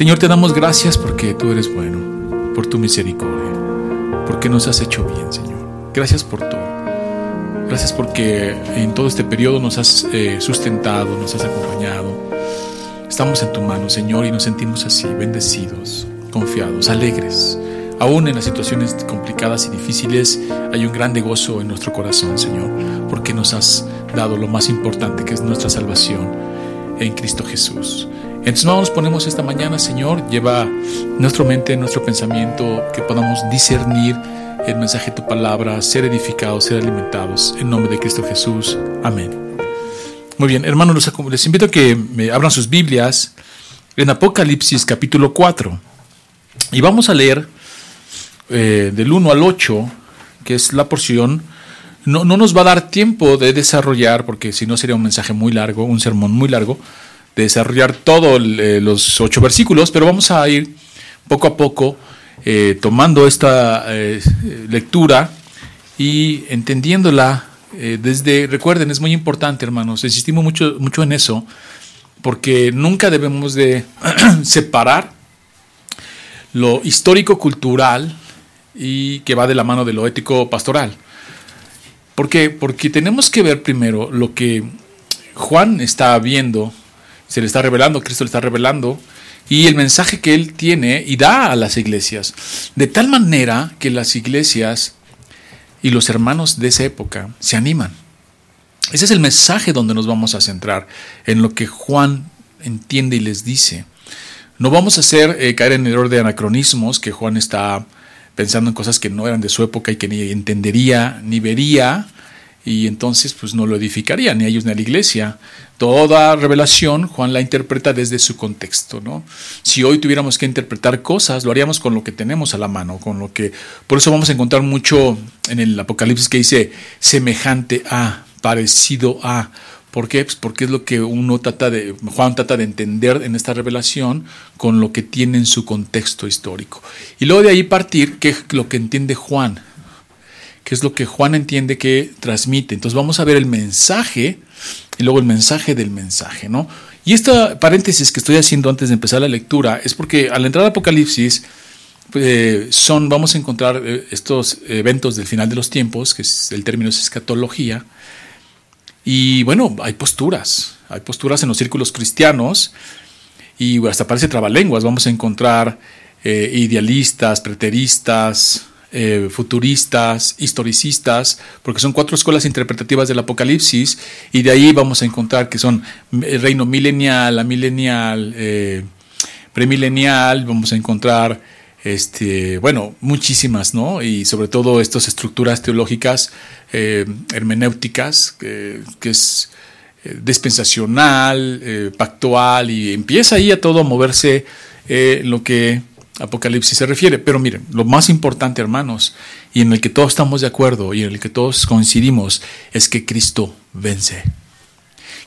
Señor, te damos gracias porque tú eres bueno, por tu misericordia, porque nos has hecho bien, Señor. Gracias por todo. Gracias porque en todo este periodo nos has eh, sustentado, nos has acompañado. Estamos en tu mano, Señor, y nos sentimos así, bendecidos, confiados, alegres. Aún en las situaciones complicadas y difíciles hay un grande gozo en nuestro corazón, Señor, porque nos has dado lo más importante que es nuestra salvación en Cristo Jesús. En tus manos ponemos esta mañana, Señor, lleva nuestra mente, nuestro pensamiento, que podamos discernir el mensaje de tu palabra, ser edificados, ser alimentados. En nombre de Cristo Jesús. Amén. Muy bien, hermanos, les invito a que me abran sus Biblias en Apocalipsis capítulo 4. Y vamos a leer eh, del 1 al 8, que es la porción. No, no nos va a dar tiempo de desarrollar, porque si no sería un mensaje muy largo, un sermón muy largo, de desarrollar todos eh, los ocho versículos, pero vamos a ir poco a poco eh, tomando esta lectura y entendiéndola desde, recuerden, es muy importante, hermanos, insistimos mucho, mucho en eso, porque nunca debemos de separar lo histórico-cultural y que va de la mano de lo ético-pastoral. ¿Por qué? Porque tenemos que ver primero lo que Juan está viendo, se le está revelando, Cristo le está revelando, y el mensaje que él tiene y da a las iglesias. De tal manera que las iglesias y los hermanos de esa época se animan. Ese es el mensaje donde nos vamos a centrar, en lo que Juan entiende y les dice. No vamos a hacer eh, caer en el error de anacronismos que Juan está pensando en cosas que no eran de su época y que ni entendería ni vería y entonces pues no lo edificaría ni ellos ni a la iglesia. Toda revelación Juan la interpreta desde su contexto, ¿no? Si hoy tuviéramos que interpretar cosas, lo haríamos con lo que tenemos a la mano, con lo que por eso vamos a encontrar mucho en el Apocalipsis que dice semejante a, parecido a, ¿Por qué? Pues porque es lo que uno trata de, Juan trata de entender en esta revelación con lo que tiene en su contexto histórico. Y luego de ahí partir, ¿qué es lo que entiende Juan? ¿Qué es lo que Juan entiende que transmite? Entonces vamos a ver el mensaje y luego el mensaje del mensaje, ¿no? Y esta paréntesis que estoy haciendo antes de empezar la lectura es porque al entrar al Apocalipsis, eh, son, vamos a encontrar eh, estos eventos del final de los tiempos, que es, el término es escatología, y bueno, hay posturas, hay posturas en los círculos cristianos y hasta parece trabalenguas. Vamos a encontrar eh, idealistas, preteristas, eh, futuristas, historicistas, porque son cuatro escuelas interpretativas del Apocalipsis y de ahí vamos a encontrar que son el reino milenial, la milenial, eh, premilenial, vamos a encontrar este, bueno, muchísimas, ¿no? Y sobre todo estas estructuras teológicas eh, hermenéuticas, que es eh, dispensacional, eh, pactual, y empieza ahí a todo a moverse lo que Apocalipsis se refiere. Pero miren, lo más importante, hermanos, y en el que todos estamos de acuerdo y en el que todos coincidimos, es que Cristo vence.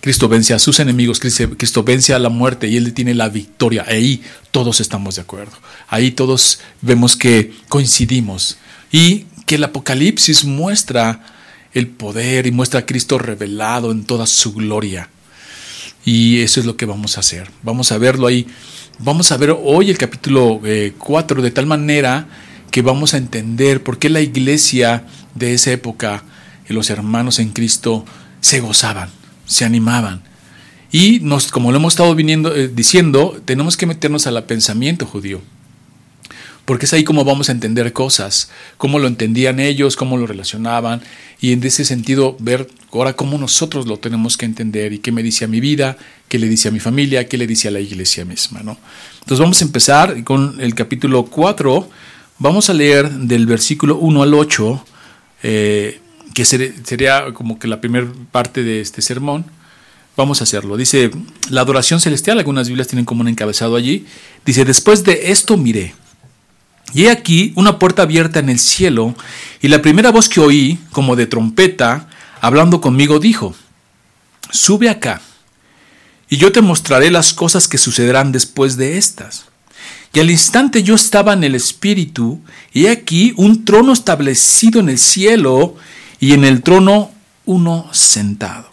Cristo vence a sus enemigos, Cristo vence a la muerte y Él tiene la victoria. Ahí todos estamos de acuerdo. Ahí todos vemos que coincidimos. Y que el Apocalipsis muestra el poder y muestra a Cristo revelado en toda su gloria. Y eso es lo que vamos a hacer. Vamos a verlo ahí. Vamos a ver hoy el capítulo 4 eh, de tal manera que vamos a entender por qué la iglesia de esa época y los hermanos en Cristo se gozaban se animaban. Y nos, como lo hemos estado viniendo, eh, diciendo, tenemos que meternos al pensamiento judío. Porque es ahí como vamos a entender cosas, cómo lo entendían ellos, cómo lo relacionaban, y en ese sentido ver ahora cómo nosotros lo tenemos que entender y qué me dice a mi vida, qué le dice a mi familia, qué le dice a la iglesia misma. ¿no? Entonces vamos a empezar con el capítulo 4, vamos a leer del versículo 1 al 8, eh, que sería como que la primera parte de este sermón. Vamos a hacerlo. Dice, la adoración celestial, algunas Biblias tienen como un encabezado allí. Dice, después de esto miré. Y he aquí una puerta abierta en el cielo, y la primera voz que oí, como de trompeta, hablando conmigo, dijo, sube acá, y yo te mostraré las cosas que sucederán después de estas. Y al instante yo estaba en el Espíritu, y he aquí un trono establecido en el cielo, y en el trono uno sentado.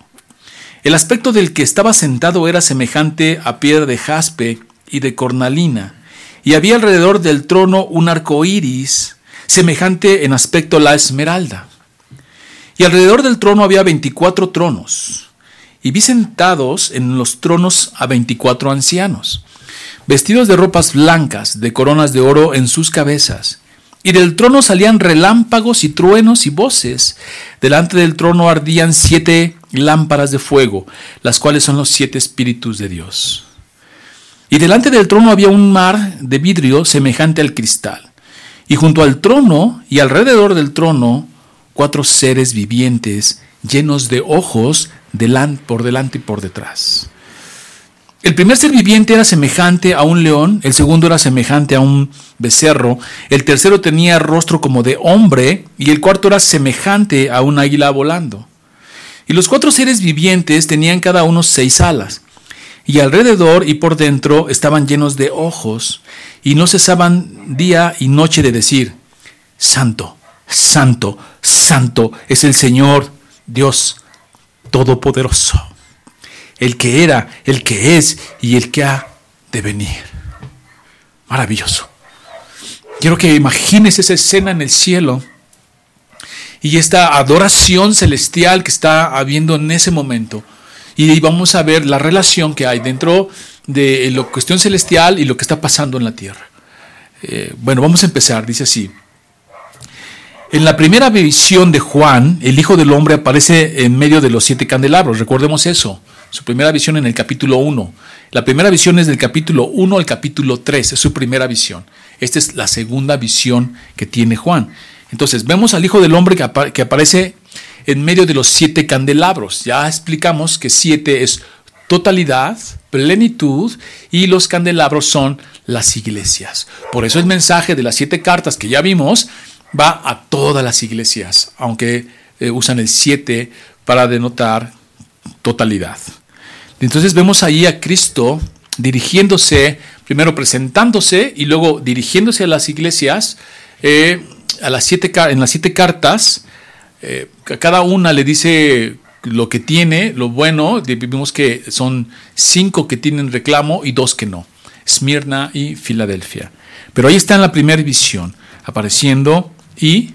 El aspecto del que estaba sentado era semejante a piedra de jaspe y de cornalina, y había alrededor del trono un arco iris, semejante en aspecto a la esmeralda. Y alrededor del trono había veinticuatro tronos, y vi sentados en los tronos a veinticuatro ancianos, vestidos de ropas blancas, de coronas de oro en sus cabezas. Y del trono salían relámpagos y truenos y voces. Delante del trono ardían siete lámparas de fuego, las cuales son los siete espíritus de Dios. Y delante del trono había un mar de vidrio semejante al cristal. Y junto al trono y alrededor del trono, cuatro seres vivientes llenos de ojos por delante y por detrás. El primer ser viviente era semejante a un león, el segundo era semejante a un becerro, el tercero tenía rostro como de hombre y el cuarto era semejante a un águila volando. Y los cuatro seres vivientes tenían cada uno seis alas, y alrededor y por dentro estaban llenos de ojos, y no cesaban día y noche de decir, Santo, Santo, Santo es el Señor Dios Todopoderoso el que era, el que es y el que ha de venir. Maravilloso. Quiero que imagines esa escena en el cielo y esta adoración celestial que está habiendo en ese momento. Y vamos a ver la relación que hay dentro de la cuestión celestial y lo que está pasando en la tierra. Eh, bueno, vamos a empezar. Dice así. En la primera visión de Juan, el Hijo del Hombre aparece en medio de los siete candelabros. Recordemos eso. Su primera visión en el capítulo 1. La primera visión es del capítulo 1 al capítulo 3, es su primera visión. Esta es la segunda visión que tiene Juan. Entonces, vemos al Hijo del Hombre que, aparece en medio de los siete candelabros. Ya explicamos que siete es totalidad, plenitud, y los candelabros son las iglesias. Por eso el mensaje de las siete cartas que ya vimos va a todas las iglesias, aunque eh, usan el siete para denotar totalidad. Entonces vemos ahí a Cristo dirigiéndose, primero presentándose y luego dirigiéndose a las iglesias, eh, a las siete, en las siete cartas, eh, cada una le dice lo que tiene, lo bueno, vimos que son cinco que tienen reclamo y dos que no, Esmirna y Filadelfia. Pero ahí está en la primera visión, apareciendo y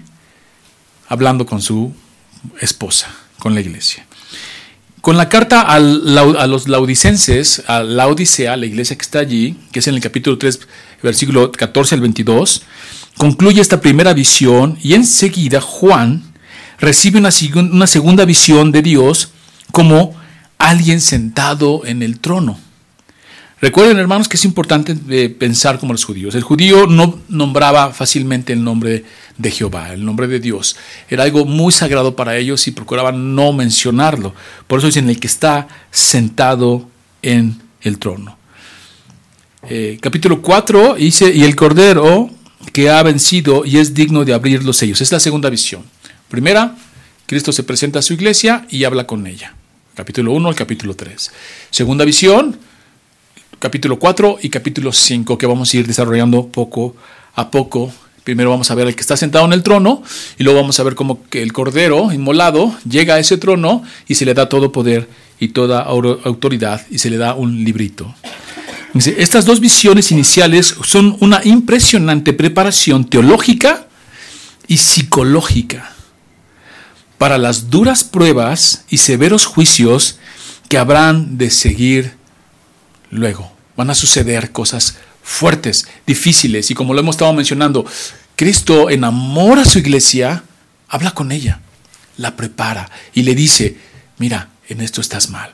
hablando con su esposa, con la iglesia. Con la carta a los laudicenses, a la Odisea, la iglesia que está allí, que es en el capítulo 3, versículo 14 al 22, concluye esta primera visión y enseguida Juan recibe una, una segunda visión de Dios como alguien sentado en el trono. Recuerden, hermanos, que es importante eh, pensar como los judíos. El judío no nombraba fácilmente el nombre de Jehová, el nombre de Dios. Era algo muy sagrado para ellos y procuraban no mencionarlo. Por eso dicen el que está sentado en el trono. Eh, capítulo 4 dice, y el Cordero que ha vencido y es digno de abrir los sellos. Es la segunda visión. Primera, Cristo se presenta a su iglesia y habla con ella. Capítulo 1 al capítulo 3. Segunda visión, capítulo 4 y capítulo 5 que vamos a ir desarrollando poco a poco. Primero vamos a ver el que está sentado en el trono y luego vamos a ver cómo que el cordero inmolado llega a ese trono y se le da todo poder y toda autoridad y se le da un librito. Estas dos visiones iniciales son una impresionante preparación teológica y psicológica para las duras pruebas y severos juicios que habrán de seguir luego. Van a suceder cosas fuertes, difíciles. Y como lo hemos estado mencionando, Cristo enamora a su iglesia, habla con ella, la prepara y le dice, mira, en esto estás mal.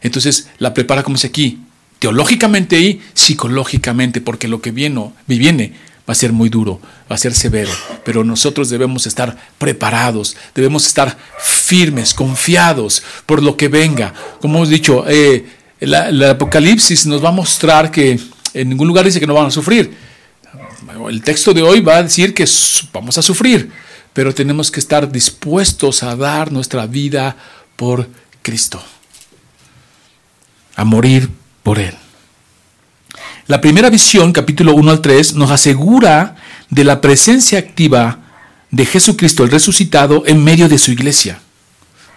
Entonces la prepara como dice aquí, teológicamente y psicológicamente, porque lo que viene, viene va a ser muy duro, va a ser severo, pero nosotros debemos estar preparados, debemos estar firmes, confiados por lo que venga. Como hemos dicho, eh, el, Apocalipsis nos va a mostrar que en ningún lugar dice que no van a sufrir. El texto de hoy va a decir que vamos a sufrir, pero tenemos que estar dispuestos a dar nuestra vida por Cristo, a morir por Él. La primera visión, capítulo 1 al 3, nos asegura de la presencia activa de Jesucristo el resucitado en medio de su iglesia.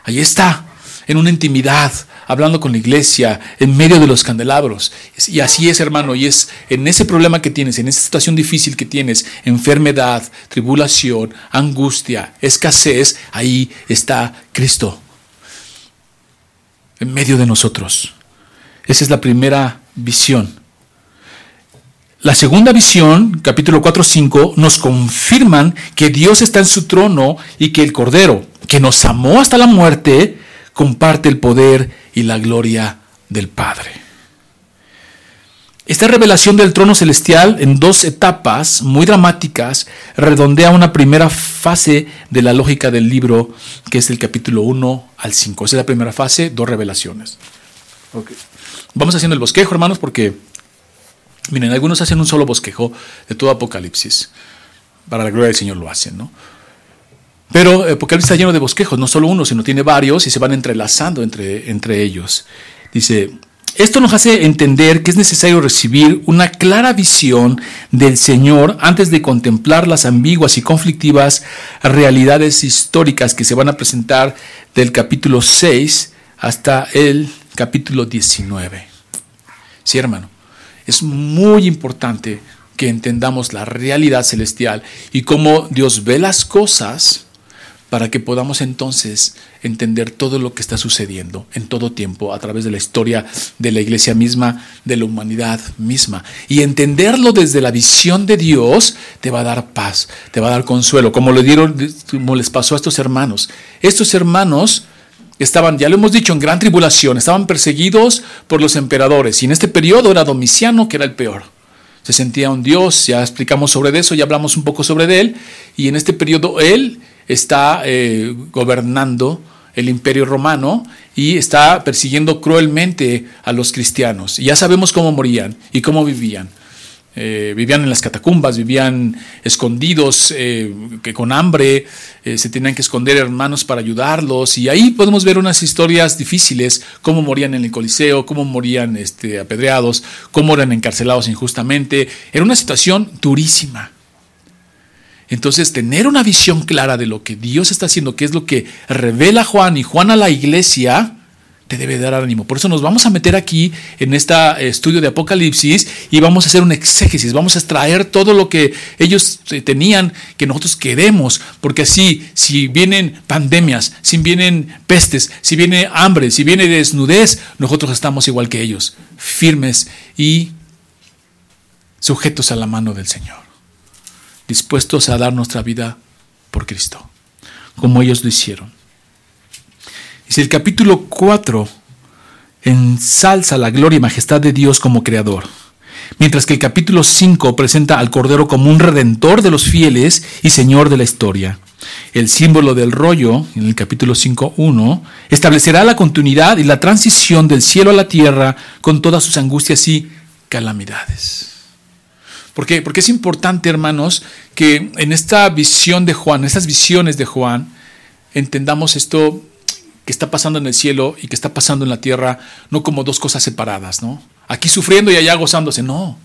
Ahí está. en una intimidad, hablando con la iglesia, en medio de los candelabros. Y así es, hermano, y es en ese problema que tienes, en esa situación difícil que tienes, enfermedad, tribulación, angustia, escasez, ahí está Cristo, en medio de nosotros. Esa es la primera visión. La segunda visión, capítulo 4-5, nos confirman que Dios está en su trono y que el Cordero, que nos amó hasta la muerte, comparte el poder y la gloria del Padre. Esta revelación del trono celestial en dos etapas muy dramáticas redondea una primera fase de la lógica del libro, que es el capítulo 1 al 5. Esa es la primera fase, dos revelaciones. Vamos haciendo el bosquejo, hermanos, porque, miren, algunos hacen un solo bosquejo de todo Apocalipsis. Para la gloria del Señor lo hacen, ¿no? Pero Apocalipsis está lleno de bosquejos, no solo uno, sino tiene varios y se van entrelazando entre, entre ellos. Dice, esto nos hace entender que es necesario recibir una clara visión del Señor antes de contemplar las ambiguas y conflictivas realidades históricas que se van a presentar del capítulo 6 hasta el capítulo 19. Sí, hermano, es muy importante que entendamos la realidad celestial y cómo Dios ve las cosas para que podamos entonces entender todo lo que está sucediendo en todo tiempo a través de la historia de la iglesia misma, de la humanidad misma. Y entenderlo desde la visión de Dios te va a dar paz, te va a dar consuelo, como le dieron, como les pasó a estos hermanos. Estos hermanos estaban, ya lo hemos dicho, en gran tribulación, estaban perseguidos por los emperadores y en este periodo era Domiciano que era el peor. Se sentía un dios, ya explicamos sobre eso, ya hablamos un poco sobre él, y en este periodo él está eh, gobernando el imperio romano y está persiguiendo cruelmente a los cristianos. Y ya sabemos cómo morían y cómo vivían. Eh, vivían en las catacumbas, vivían escondidos, eh, que con hambre se tenían que esconder hermanos para ayudarlos. Y ahí podemos ver unas historias difíciles, cómo morían en el Coliseo, cómo morían este, apedreados, cómo eran encarcelados injustamente. Era una situación durísima. Entonces, tener una visión clara de lo que Dios está haciendo, que es lo que revela Juan y Juan a la iglesia, debe dar ánimo. Por eso nos vamos a meter aquí en este estudio de Apocalipsis y vamos a hacer un exégesis, vamos a extraer todo lo que ellos eh, tenían que nosotros queremos, porque así, si vienen pandemias, si vienen pestes, si viene hambre, si viene desnudez, nosotros estamos igual que ellos, firmes y sujetos a la mano del Señor dispuestos a dar nuestra vida por Cristo, como ellos lo hicieron. Si el capítulo 4 ensalza la gloria y majestad de Dios como creador, mientras que el capítulo 5 presenta al Cordero como un redentor de los fieles y Señor de la historia. El símbolo del rollo, en el capítulo 5.1, establecerá la continuidad y la transición del cielo a la tierra con todas sus angustias y calamidades. ¿Por qué? Porque es importante, hermanos, que en esta visión de Juan, en estas visiones de Juan, entendamos esto que está pasando en el cielo y que está pasando en la tierra, no como dos cosas separadas, ¿no? Aquí sufriendo y allá gozándose, no.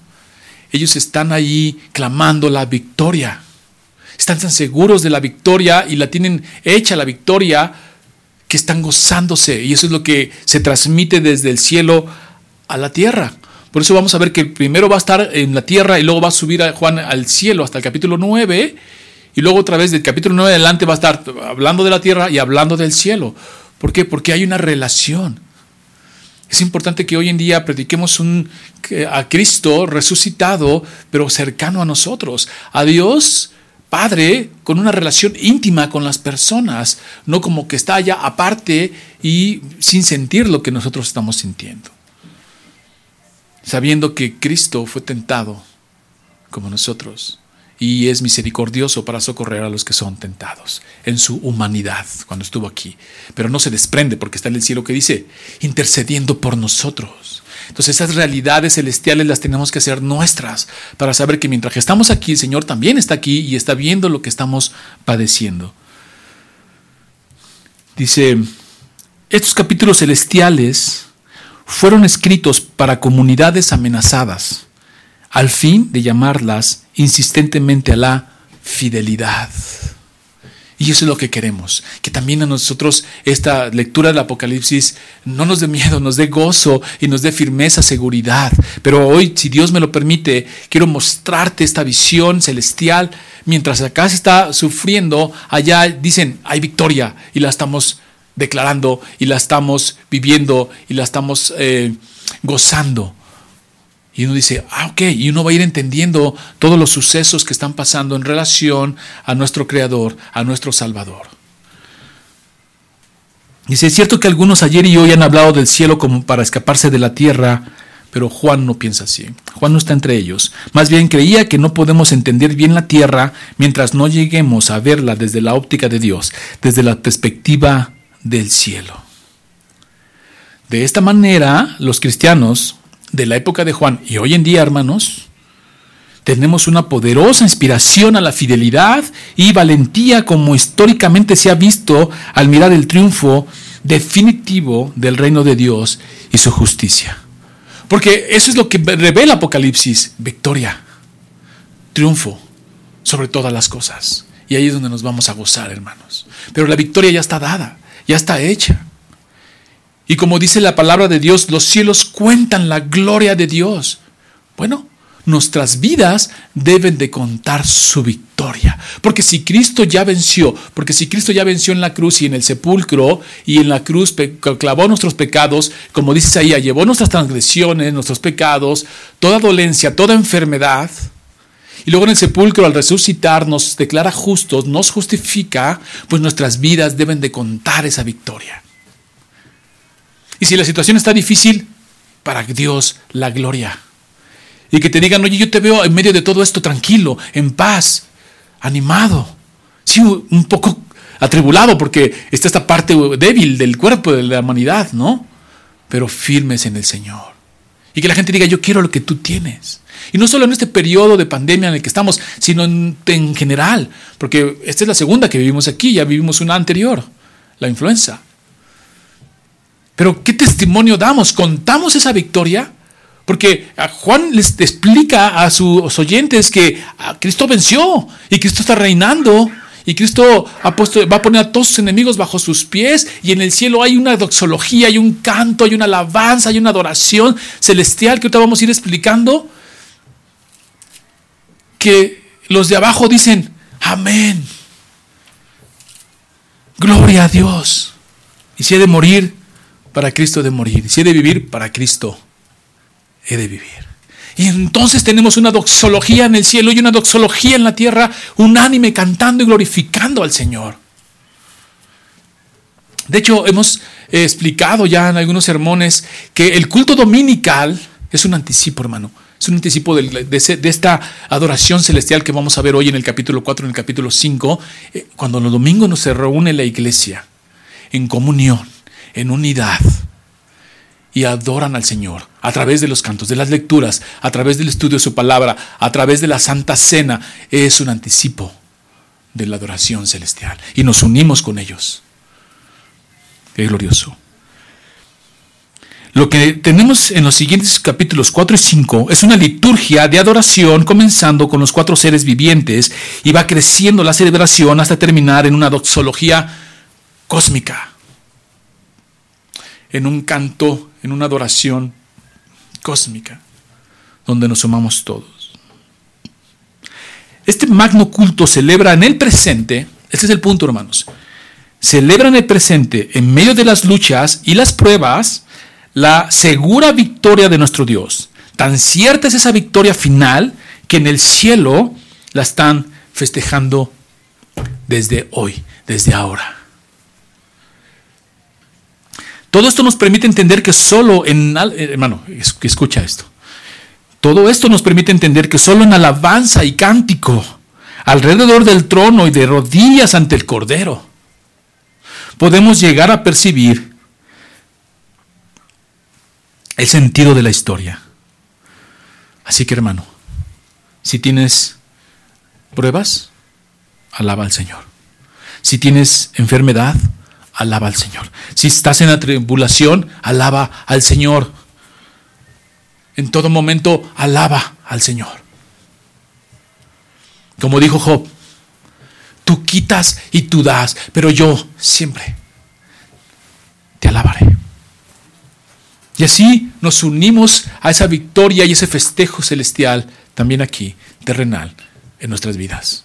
Ellos están ahí clamando la victoria. Están tan seguros de la victoria y la tienen hecha la victoria que están gozándose. Y eso es lo que se transmite desde el cielo a la tierra. Por eso vamos a ver que primero va a estar en la tierra y luego va a subir a Juan al cielo hasta el capítulo 9 y luego otra vez del capítulo 9 adelante va a estar hablando de la tierra y hablando del cielo. ¿Por qué? Porque hay una relación. Es importante que hoy en día prediquemos a Cristo resucitado, pero cercano a nosotros, a Dios Padre con una relación íntima con las personas, no como que está allá aparte y sin sentir lo que nosotros estamos sintiendo sabiendo que Cristo fue tentado como nosotros y es misericordioso para socorrer a los que son tentados en su humanidad cuando estuvo aquí. Pero no se desprende porque está en el cielo que dice, intercediendo por nosotros. Entonces esas realidades celestiales las tenemos que hacer nuestras para saber que mientras estamos aquí, el Señor también está aquí y está viendo lo que estamos padeciendo. Dice, estos capítulos celestiales fueron escritos para comunidades amenazadas, al fin de llamarlas insistentemente a la fidelidad. Y eso es lo que queremos, que también a nosotros esta lectura del Apocalipsis no nos dé miedo, nos dé gozo y nos dé firmeza, seguridad. Pero hoy, si Dios me lo permite, quiero mostrarte esta visión celestial. Mientras acá se está sufriendo, allá dicen, hay victoria y la estamos declarando y la estamos viviendo y la estamos eh, gozando. Y uno dice, ah, ok, y uno va a ir entendiendo todos los sucesos que están pasando en relación a nuestro Creador, a nuestro Salvador. Dice, es cierto que algunos ayer y hoy han hablado del cielo como para escaparse de la tierra, pero Juan no piensa así. Juan no está entre ellos. Más bien creía que no podemos entender bien la tierra mientras no lleguemos a verla desde la óptica de Dios, desde la perspectiva del cielo. De esta manera, los cristianos de la época de Juan y hoy en día, hermanos, tenemos una poderosa inspiración a la fidelidad y valentía como históricamente se ha visto al mirar el triunfo definitivo del reino de Dios y su justicia. Porque eso es lo que revela Apocalipsis, victoria, triunfo sobre todas las cosas. Y ahí es donde nos vamos a gozar, hermanos. Pero la victoria ya está dada, ya está hecha. Y como dice la palabra de Dios, los cielos cuentan la gloria de Dios. Bueno, nuestras vidas deben de contar su victoria. Porque si Cristo ya venció, porque si Cristo ya venció en la cruz y en el sepulcro y en la cruz clavó nuestros pecados, como dice ahí, llevó nuestras transgresiones, nuestros pecados, toda dolencia, toda enfermedad, y luego en el sepulcro al resucitar nos declara justos, nos justifica, pues nuestras vidas deben de contar esa victoria. Y si la situación está difícil, para Dios la gloria. Y que te digan, oye, yo te veo en medio de todo esto tranquilo, en paz, animado. Sí, un poco atribulado porque está esta parte débil del cuerpo de la humanidad, ¿no? Pero firmes en el Señor. Y que la gente diga, yo quiero lo que tú tienes. Y no solo en este periodo de pandemia en el que estamos, sino en, en general. Porque esta es la segunda que vivimos aquí, ya vivimos una anterior, la influenza. Pero ¿qué testimonio damos? ¿Contamos esa victoria? Porque Juan les explica a sus oyentes que Cristo venció y Cristo está reinando y Cristo va a poner a todos sus enemigos bajo sus pies y en el cielo hay una doxología, hay un canto, hay una alabanza, hay una adoración celestial que ahorita vamos a ir explicando. Que los de abajo dicen, amén. Gloria a Dios. Y si he de morir, para Cristo he de morir. Si he de vivir, para Cristo he de vivir. Y entonces tenemos una doxología en el cielo y una doxología en la tierra, unánime, cantando y glorificando al Señor. De hecho, hemos explicado ya en algunos sermones que el culto dominical es un anticipo, hermano. Es un anticipo de, de, esta adoración celestial que vamos a ver hoy en el capítulo 4, en el capítulo 5, eh, cuando los domingos nos se reúne la iglesia en comunión en unidad y adoran al Señor a través de los cantos, de las lecturas, a través del estudio de su palabra, a través de la Santa Cena, es un anticipo de la adoración celestial. Y nos unimos con ellos. Qué glorioso. Lo que tenemos en los siguientes capítulos 4 y 5 es una liturgia de adoración comenzando con los cuatro seres vivientes y va creciendo la celebración hasta terminar en una doxología cósmica en un canto, en una adoración cósmica, donde nos sumamos todos. Este magno culto celebra en el presente, este es el punto hermanos, celebra en el presente, en medio de las luchas y las pruebas, la segura victoria de nuestro Dios. Tan cierta es esa victoria final que en el cielo la están festejando desde hoy, desde ahora. Todo esto nos permite entender que solo en, eh, hermano, escucha esto. Todo esto nos permite entender que solo en alabanza y cántico, alrededor del trono y de rodillas ante el Cordero, podemos llegar a percibir el sentido de la historia. Así que hermano, si tienes pruebas, alaba al Señor. Si tienes enfermedad, alaba al Señor. Si estás en la tribulación, alaba al Señor. En todo momento, alaba al Señor. Como dijo Job, tú quitas y tú das, pero yo siempre te alabaré. Y así nos unimos a esa victoria y ese festejo celestial también aquí, terrenal, en nuestras vidas.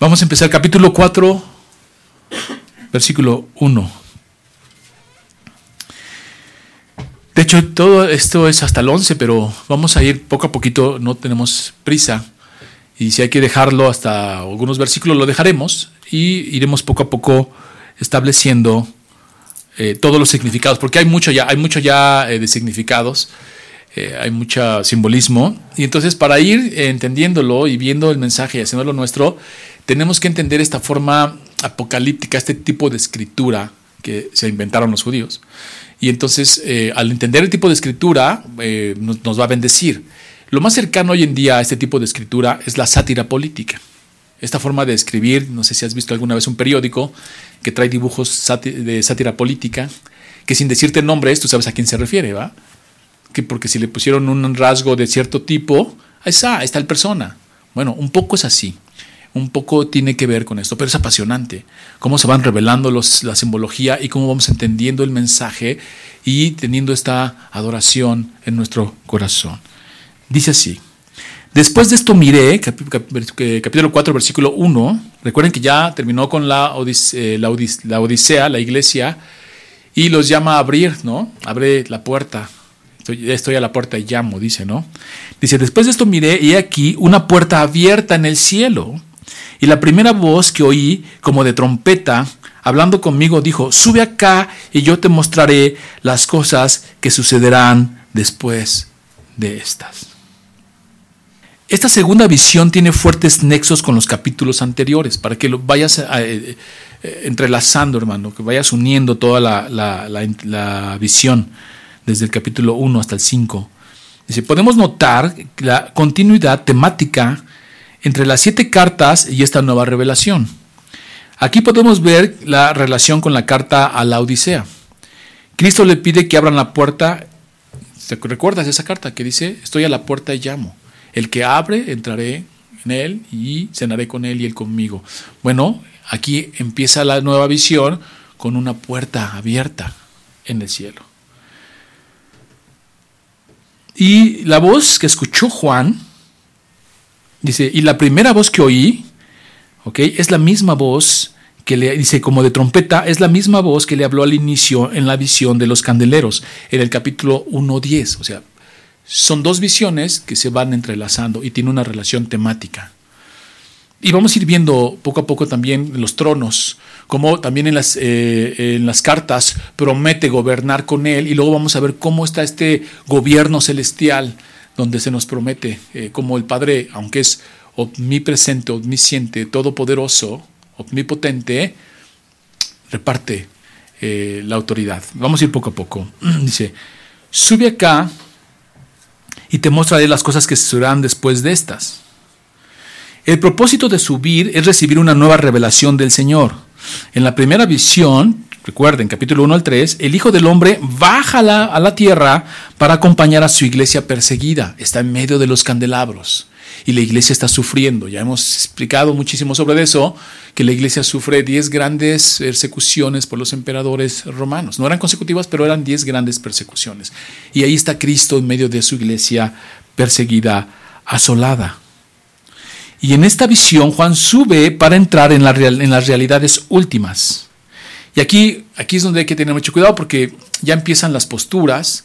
Vamos a empezar capítulo 4, versículo 1. De hecho, todo esto es hasta el 11, pero vamos a ir poco a poquito, no tenemos prisa. Y si hay que dejarlo hasta algunos versículos, lo dejaremos y iremos poco a poco estableciendo eh, todos los significados, porque hay mucho ya, hay mucho ya eh, de significados, eh, hay mucho simbolismo. Y entonces, para ir entendiéndolo y viendo el mensaje y haciéndolo nuestro, tenemos que entender esta forma apocalíptica, este tipo de escritura que se inventaron los judíos. Y entonces, al entender el tipo de escritura, nos va a bendecir. Lo más cercano hoy en día a este tipo de escritura es la sátira política. Esta forma de escribir, no sé si has visto alguna vez un periódico que trae dibujos de sátira política, que sin decirte nombres tú sabes a quién se refiere, ¿va? Que porque si le pusieron un rasgo de cierto tipo, ahí está, está el persona. Bueno, un poco es así, un poco tiene que ver con esto, pero es apasionante. Cómo se van revelando los, la simbología y cómo vamos entendiendo el mensaje y teniendo esta adoración en nuestro corazón. Dice así. Después de esto miré, capítulo 4, versículo 1, recuerden que ya terminó con la, eh, la, Odisea, la iglesia, y los llama a abrir, ¿no? Abre la puerta. Estoy, estoy a la puerta y llamo, dice, ¿no? Dice, después de esto miré y aquí una puerta abierta en el cielo. Y la primera voz que oí, como de trompeta, hablando conmigo, dijo, sube acá y yo te mostraré las cosas que sucederán después de estas. Esta segunda visión tiene fuertes nexos con los capítulos anteriores, para que lo vayas eh, eh, entrelazando, hermano, que vayas uniendo toda la, visión desde el capítulo 1 hasta el 5. Dice, podemos notar la continuidad temática entre las siete cartas y esta nueva revelación. Aquí podemos ver la relación con la carta a la Odisea. Cristo le pide que abran la puerta. ¿Te recuerdas esa carta que dice, estoy a la puerta y llamo? El que abre, entraré en él y cenaré con él y él conmigo. Bueno, aquí empieza la nueva visión con una puerta abierta en el cielo. Y la voz que escuchó Juan, dice, y la primera voz que oí, ¿ok? Es la misma voz que le dice como de trompeta, es la misma voz que le habló al inicio en la visión de los candeleros, en el capítulo 1.10. O sea, son dos visiones que se van entrelazando y tiene una relación temática. Y vamos a ir viendo poco a poco también los tronos, como también en las, eh, en las cartas promete gobernar con él y luego vamos a ver cómo está este gobierno celestial donde se nos promete, eh, como el Padre, aunque es omnipresente, omnisciente, todopoderoso, omnipotente, reparte eh, la autoridad. Vamos a ir poco a poco. Dice, sube acá y te mostraré las cosas que sucederán después de estas. El propósito de subir es recibir una nueva revelación del Señor. En la primera visión, recuerden, capítulo 1 al 3, el Hijo del Hombre baja a la tierra para acompañar a su iglesia perseguida. Está en medio de los candelabros y la iglesia está sufriendo. Ya hemos explicado muchísimo sobre eso, que la iglesia sufre 10 grandes persecuciones por los emperadores romanos. No eran consecutivas, pero eran 10 grandes persecuciones. Y ahí está Cristo en medio de su iglesia perseguida, asolada. Y en esta visión Juan sube para entrar en, en las realidades últimas. Y aquí, aquí es donde hay que tener mucho cuidado porque ya empiezan las posturas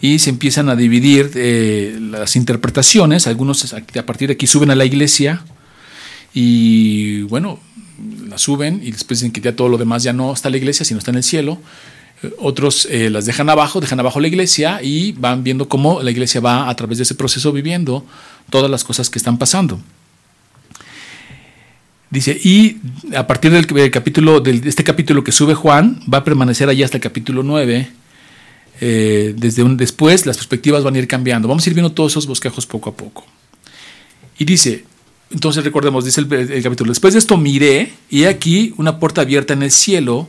y se empiezan a dividir eh, las interpretaciones. Algunos a partir de aquí suben a la iglesia y bueno, la suben y después dicen que ya todo lo demás ya no está en la iglesia, sino está en el cielo. Eh, otros eh, las dejan abajo, dejan abajo la iglesia y van viendo cómo la iglesia va a través de ese proceso viviendo todas las cosas que están pasando. Dice, y a partir del capítulo, de este capítulo que sube Juan, va a permanecer allí hasta el capítulo 9 eh, desde después las perspectivas van a ir cambiando. Vamos a ir viendo todos esos bosquejos poco a poco. Y dice, entonces recordemos, dice el, capítulo, después de esto miré y aquí una puerta abierta en el cielo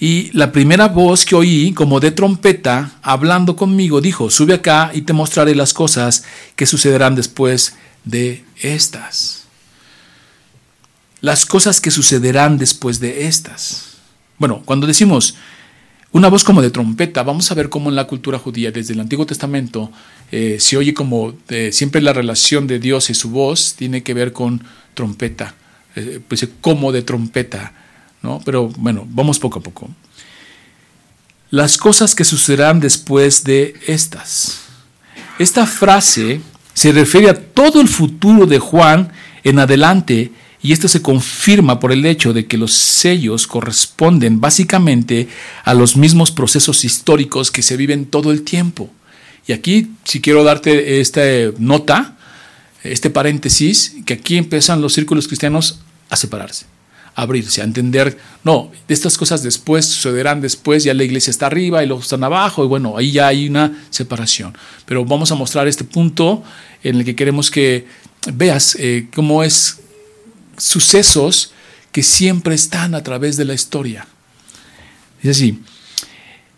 y la primera voz que oí, como de trompeta, hablando conmigo, dijo, sube acá y te mostraré las cosas que sucederán después de estas. Las cosas que sucederán después de estas. Bueno, cuando decimos una voz como de trompeta, vamos a ver cómo en la cultura judía, desde el Antiguo Testamento, eh, se oye como siempre la relación de Dios y su voz tiene que ver con trompeta, eh, pues como de trompeta, ¿no? Pero bueno, vamos poco a poco. Las cosas que sucederán después de estas. Esta frase se refiere a todo el futuro de Juan en adelante y esto se confirma por el hecho de que los sellos corresponden básicamente a los mismos procesos históricos que se viven todo el tiempo. Y aquí, si quiero darte esta nota, este paréntesis, que aquí empiezan los círculos cristianos a separarse, a abrirse, a entender, no, estas cosas después sucederán después, ya la iglesia está arriba y los están abajo, y bueno, ahí ya hay una separación. Pero vamos a mostrar este punto en el que queremos que veas eh, cómo es sucesos que siempre están a través de la historia. Es así.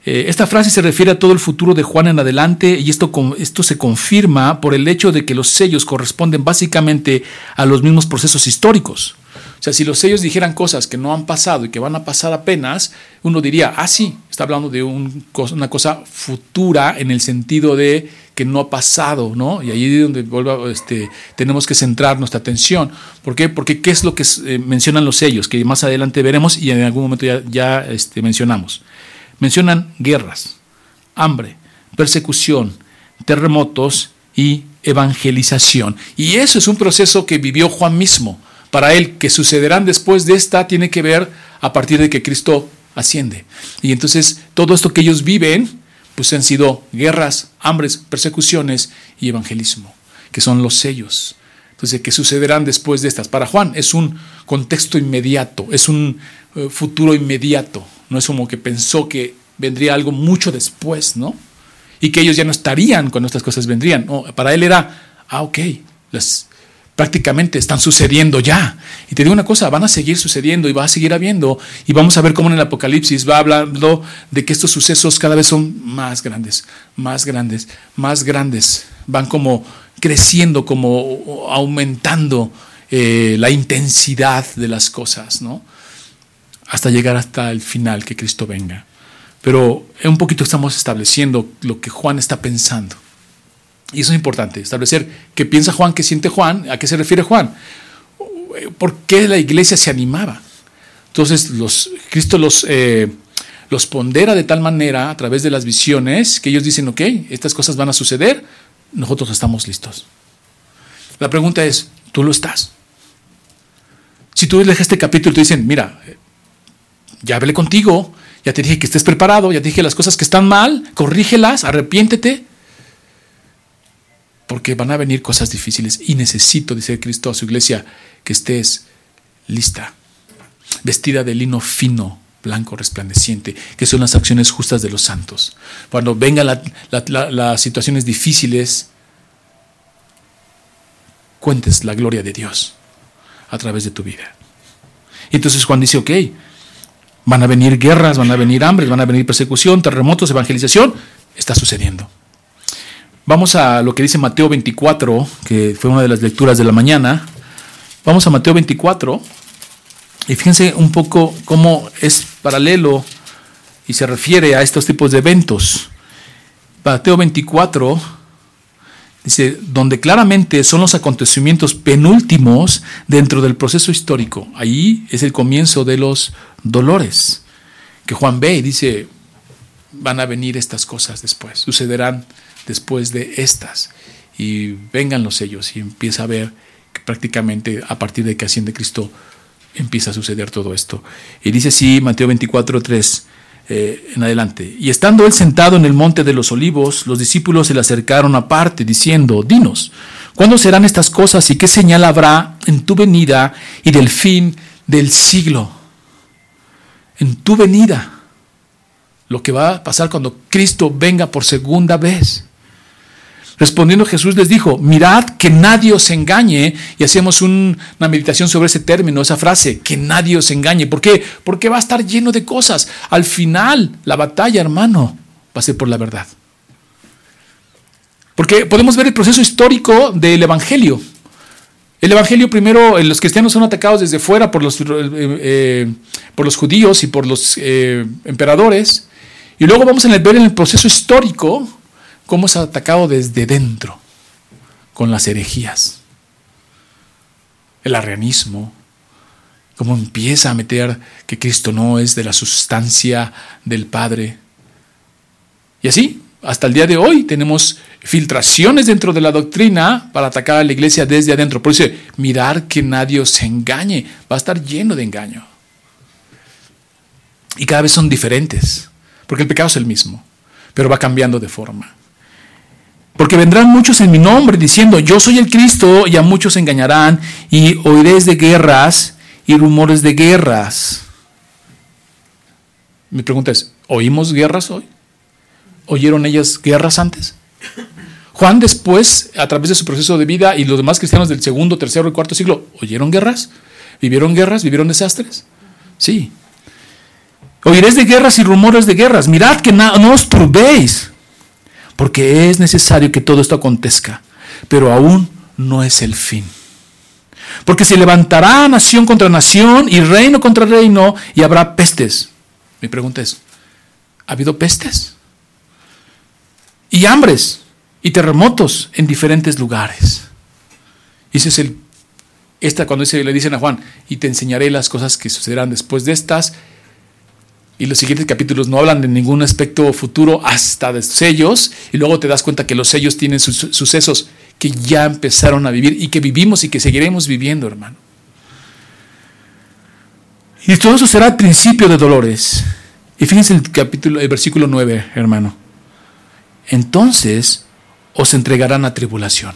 Eh, esta frase se refiere a todo el futuro de Juan en adelante y esto, esto se confirma por el hecho de que los sellos corresponden básicamente a los mismos procesos históricos. O sea, si los sellos dijeran cosas que no han pasado y que van a pasar apenas, uno diría, ah, sí, está hablando de una cosa futura en el sentido de que no ha pasado, ¿no? Y ahí es donde vuelva, este, tenemos que centrar nuestra atención. ¿Por qué? Porque qué es lo que eh, mencionan los sellos, que más adelante veremos y en algún momento ya, ya este, mencionamos. Mencionan guerras, hambre, persecución, terremotos y evangelización. Y eso es un proceso que vivió Juan mismo. Para él, que sucederán después de esta, tiene que ver a partir de que Cristo asciende. Y entonces todo esto que ellos viven, pues han sido guerras, hambres, persecuciones y evangelismo, que son los sellos. Entonces, ¿qué sucederán después de estas? Para Juan es un contexto inmediato, es un eh, futuro inmediato, no es como que pensó que vendría algo mucho después, ¿no? Y que ellos ya no estarían cuando estas cosas vendrían. para él era, ah, ok, las, prácticamente están sucediendo ya. Y te digo una cosa, van a seguir sucediendo y va a seguir habiendo. Y vamos a ver cómo en el Apocalipsis va hablando de que estos sucesos cada vez son más grandes, más grandes, más grandes. Van como creciendo, como aumentando eh, la intensidad de las cosas, ¿no? Hasta llegar hasta el final, que Cristo venga. Pero un poquito estamos estableciendo lo que Juan está pensando. Y eso es importante, establecer qué piensa Juan, qué siente Juan, a qué se refiere Juan. ¿Por qué la iglesia se animaba? Entonces, Cristo los, eh, los pondera de tal manera a través de las visiones que ellos dicen, ok, estas cosas van a suceder, nosotros estamos listos. La pregunta es, ¿tú lo estás? Si tú lees este capítulo y te dicen, mira, ya hablé contigo, ya te dije que estés preparado, ya te dije las cosas que están mal, corrígelas, arrepiéntete, porque van a venir cosas difíciles y necesito, dice Cristo a su iglesia, que estés lista, vestida de lino fino, blanco, resplandeciente, que son las acciones justas de los santos. Cuando vengan las situaciones difíciles, cuentes la gloria de Dios a través de tu vida. Y entonces Juan dice, ok, van a venir guerras, van a venir hambres, van a venir persecución, terremotos, evangelización, está sucediendo. Vamos a lo que dice Mateo 24, que fue una de las lecturas de la mañana. Vamos a Mateo 24 y fíjense un poco cómo es paralelo y se refiere a estos tipos de eventos. Mateo 24 dice, donde claramente son los acontecimientos penúltimos dentro del proceso histórico. Ahí es el comienzo de los dolores. Que Juan ve y dice, van a venir estas cosas después, sucederán después de estas. Y vengan los sellos y empieza a ver que prácticamente a partir de que asciende Cristo empieza a suceder todo esto. Y dice así Mateo 24, 3 eh, en adelante. Y estando él sentado en el monte de los olivos, los discípulos se le acercaron aparte, diciendo, dinos, ¿cuándo serán estas cosas y qué señal habrá en tu venida y del fin del siglo? En tu venida. Lo que va a pasar cuando Cristo venga por segunda vez. Respondiendo Jesús les dijo, mirad que nadie os engañe, y hacemos una meditación sobre ese término, esa frase, que nadie os engañe. ¿Por qué? Porque va a estar lleno de cosas. Al final, la batalla, hermano, va a ser por la verdad. Porque podemos ver el proceso histórico del Evangelio. El Evangelio primero, los cristianos son atacados desde fuera por los, eh, por los judíos y por los emperadores. Y luego vamos a ver en el proceso histórico cómo es atacado desde dentro, con las herejías, el arrianismo, cómo empieza a meter que Cristo no es de la sustancia del Padre. Y así, hasta el día de hoy tenemos filtraciones dentro de la doctrina para atacar a la iglesia desde adentro. Por eso, mirar que nadie os engañe, va a estar lleno de engaño. Y cada vez son diferentes, porque el pecado es el mismo, pero va cambiando de forma. Porque vendrán muchos en mi nombre diciendo, yo soy el Cristo, y a muchos engañarán, y oiréis de guerras y rumores de guerras. Mi pregunta es, ¿oímos guerras hoy? ¿Oyeron ellas guerras antes? Juan después, a través de su proceso de vida y los demás cristianos del segundo, tercero y cuarto siglo, ¿oyeron guerras? ¿Vivieron guerras? ¿Vivieron desastres? Sí. Oiréis de guerras y rumores de guerras. Mirad que no os turbéis porque es necesario que todo esto acontezca, pero aún no es el fin. Porque se levantará nación contra nación y reino contra reino y habrá pestes. Mi pregunta es, ¿ha habido pestes? Y hambres y terremotos en diferentes lugares. Ese es el, esta cuando le dicen a Juan, y te enseñaré las cosas que sucederán después de estas, y los siguientes capítulos no hablan de ningún aspecto futuro hasta de sellos, y luego te das cuenta que los sellos tienen sus sucesos que ya empezaron a vivir y que vivimos y que seguiremos viviendo, hermano. Y todo eso será el principio de dolores. Y fíjense el capítulo, el versículo 9, hermano. Entonces os entregarán a tribulación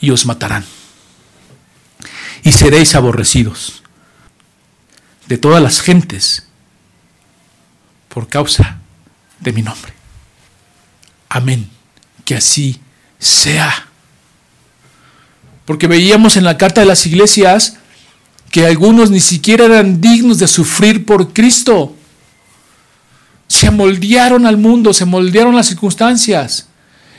y os matarán. Y seréis aborrecidos de todas las gentes por causa de mi nombre. Amén. Que así sea. Porque veíamos en la carta de las iglesias que algunos ni siquiera eran dignos de sufrir por Cristo. Se moldearon al mundo, se moldearon las circunstancias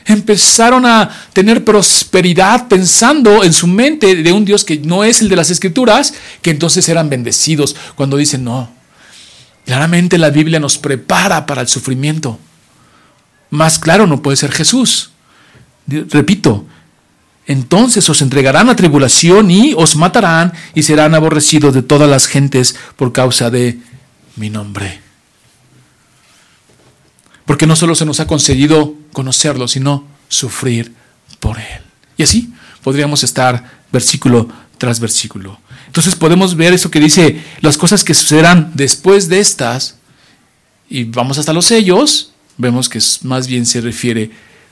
empezaron a tener prosperidad pensando en su mente de un Dios que no es el de las escrituras, que entonces eran bendecidos cuando dicen, no, claramente la Biblia nos prepara para el sufrimiento. Más claro no puede ser Jesús. Repito, entonces os entregarán a tribulación y os matarán y serán aborrecidos de todas las gentes por causa de mi nombre. Porque no solo se nos ha concedido conocerlo, sino sufrir por Él. Y así podríamos estar versículo tras versículo. Entonces podemos ver eso que dice las cosas que sucederán después de estas, y vamos hasta los sellos, vemos que más bien se refiere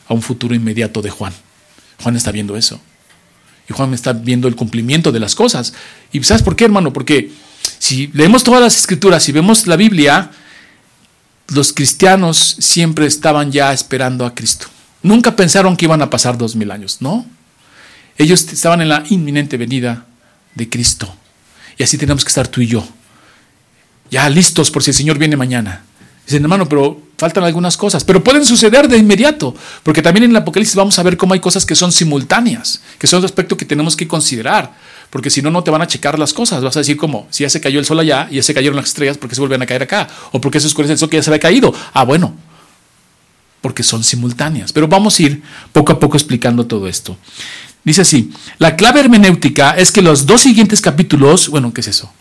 a un futuro inmediato de Juan. Juan está viendo eso. Y Juan está viendo el cumplimiento de las cosas. ¿Y sabes por qué, hermano? Porque si leemos todas las escrituras y vemos la Biblia, los cristianos siempre estaban ya esperando a Cristo. Nunca pensaron que iban a pasar dos mil años, ¿no? Ellos estaban en la inminente venida de Cristo. Y así tenemos que estar tú y yo. Ya listos por si el Señor viene mañana. Dicen, hermano, pero faltan algunas cosas. Pero pueden suceder de inmediato. Porque también en el Apocalipsis vamos a ver cómo hay cosas que son simultáneas, que son un aspecto que tenemos que considerar porque si no, no te van a checar las cosas. Vas a decir como, si ya se cayó el sol allá y ya se cayeron las estrellas, ¿por qué se vuelven a caer acá? ¿O por qué se oscurece el sol que ya se había caído? Ah, bueno, porque son simultáneas. Pero vamos a ir poco a poco explicando todo esto. Dice así, la clave hermenéutica es que los dos siguientes capítulos, bueno, ¿qué es eso?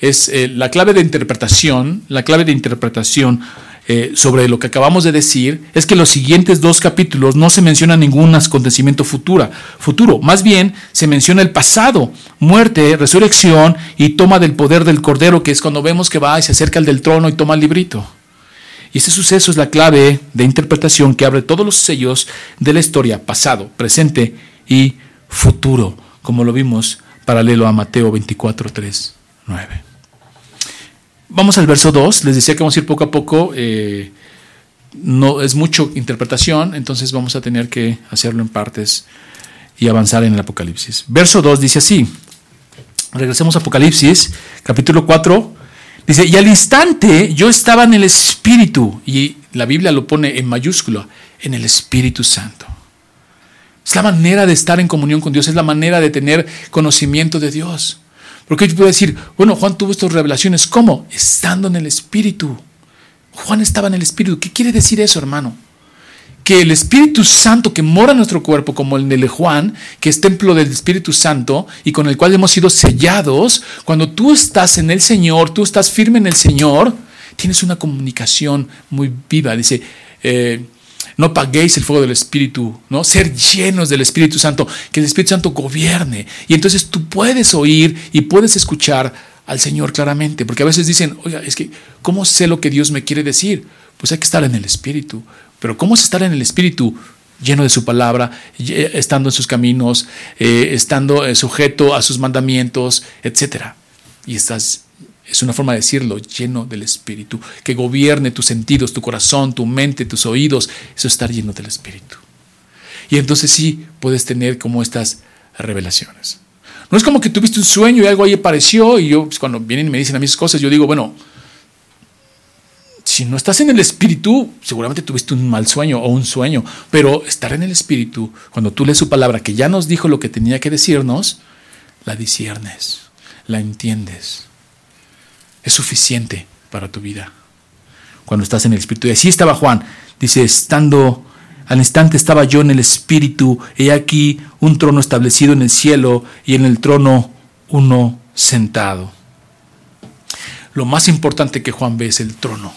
es eh, la clave de interpretación, la clave de interpretación eh, sobre lo que acabamos de decir es que los siguientes dos capítulos no se menciona ningún acontecimiento futuro, más bien se menciona el pasado, muerte, resurrección y toma del poder del Cordero, que es cuando vemos que va y se acerca al del trono y toma el librito. Y ese suceso es la clave de interpretación que abre todos los sellos de la historia, pasado, presente y futuro, como lo vimos paralelo a Mateo 24, 3, 9. Vamos al verso 2. Les decía que vamos a ir poco a poco. Eh, no es mucho interpretación, entonces vamos a tener que hacerlo en partes y avanzar en el Apocalipsis. Verso 2 dice así. Regresemos a Apocalipsis, capítulo 4. Dice, y al instante yo estaba en el Espíritu, y la Biblia lo pone en mayúscula, en el Espíritu Santo. Es la manera de estar en comunión con Dios, es la manera de tener conocimiento de Dios. Porque yo puedo decir, bueno, Juan tuvo estas revelaciones, ¿cómo? Estando en el Espíritu. Juan estaba en el Espíritu. ¿Qué quiere decir eso, hermano? Que el Espíritu Santo que mora en nuestro cuerpo, como el de Juan, que es templo del Espíritu Santo y con el cual hemos sido sellados, cuando tú estás en el Señor, tú estás firme en el Señor, tienes una comunicación muy viva. Dice, eh, no paguéis el fuego del Espíritu, ¿no? Ser llenos del Espíritu Santo, que el Espíritu Santo gobierne. Y entonces tú puedes oír y puedes escuchar al Señor claramente, porque a veces dicen, oiga, es que, ¿cómo sé lo que Dios me quiere decir? Pues hay que estar en el Espíritu. Pero ¿cómo es estar en el Espíritu? lleno de su palabra, estando en sus caminos, eh, estando eh, sujeto a sus mandamientos, etc. Y estás es una forma de decirlo, lleno del Espíritu, que gobierne tus sentidos, tu corazón, tu mente, tus oídos, eso es estar lleno del Espíritu. Y entonces sí puedes tener como estas revelaciones. No es como que tuviste un sueño y algo ahí apareció y yo pues, cuando vienen y me dicen a mis cosas, yo digo, bueno, si no estás en el Espíritu, seguramente tuviste un mal sueño o un sueño, pero estar en el Espíritu, cuando tú lees su palabra que ya nos dijo lo que tenía que decirnos, la disiernes, la entiendes es suficiente para tu vida. Cuando estás en el Espíritu. Y así estaba Juan. Dice, estando al instante estaba yo en el Espíritu, y aquí un trono establecido en el cielo y en el trono uno sentado. Lo más importante que Juan ve es el trono.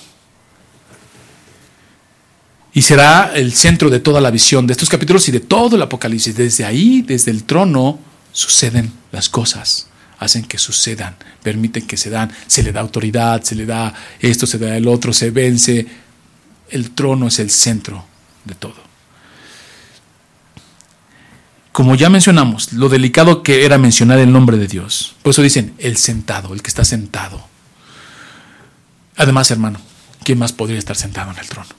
Y será el centro de toda la visión de estos capítulos y de todo el Apocalipsis. Desde ahí, desde el trono, suceden las cosas hacen que sucedan, permiten que se dan, se le da autoridad, se le da esto, se le da el otro, se vence. El trono es el centro de todo. Como ya mencionamos, lo delicado que era mencionar el nombre de Dios. Por eso dicen el sentado, el que está sentado. Además, hermano, ¿quién más podría estar sentado en el trono?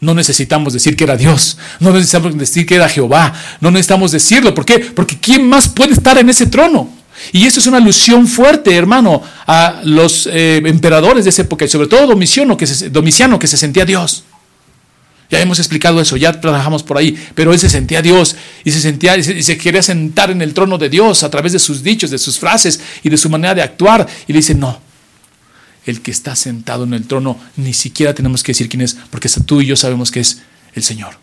No necesitamos decir que era Dios, no necesitamos decir que era Jehová, no necesitamos decirlo. ¿Por qué? Porque ¿quién más puede estar en ese trono? Y eso es una alusión fuerte, hermano, a los eh, emperadores de esa época, y sobre todo Domiciano que, se, Domiciano, que se sentía Dios. Ya hemos explicado eso, ya trabajamos por ahí, pero él se sentía Dios y se sentía y se, quería sentar en el trono de Dios a través de sus dichos, de sus frases y de su manera de actuar. Y le dice, no, el que está sentado en el trono, ni siquiera tenemos que decir quién es, porque tú y yo sabemos que es el Señor.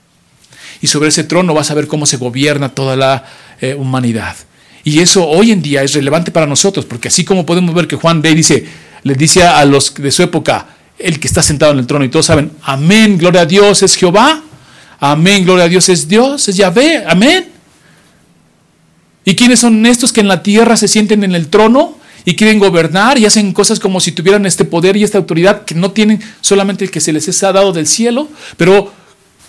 Y sobre ese trono vas a ver cómo se gobierna toda la eh, humanidad. Y eso hoy en día es relevante para nosotros, porque así como podemos ver que Juan B dice, le dice a los de su época, el que está sentado en el trono, y todos saben, amén, gloria a Dios es Jehová, amén, gloria a Dios es Dios, es Yahvé, amén. ¿Y quiénes son estos que en la tierra se sienten en el trono? Y quieren gobernar y hacen cosas como si tuvieran este poder y esta autoridad que no tienen solamente el que se les ha dado del cielo, pero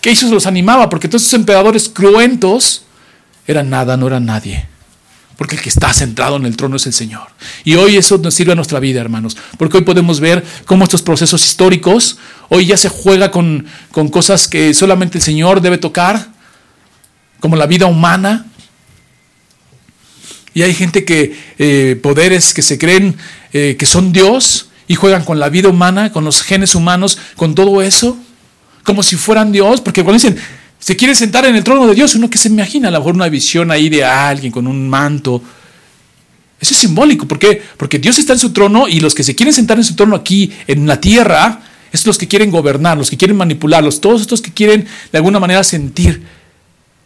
que eso los animaba, porque todos esos emperadores cruentos eran nada, no eran nadie. Porque el que está centrado en el trono es el Señor. Y hoy eso nos sirve a nuestra vida, hermanos. Porque hoy podemos ver cómo estos procesos históricos, hoy ya se juega con, con cosas que solamente el Señor debe tocar, como la vida humana, y hay gente que, eh, poderes que se creen eh, que son Dios y juegan con la vida humana, con los genes humanos, con todo eso, como si fueran Dios, porque cuando dicen, se quiere sentar en el trono de Dios, uno que se imagina a lo mejor una visión ahí de alguien con un manto. Eso es simbólico, ¿por qué? Porque Dios está en su trono y los que se quieren sentar en su trono aquí en la tierra, es los que quieren gobernar, los que quieren manipularlos, todos estos que quieren de alguna manera sentir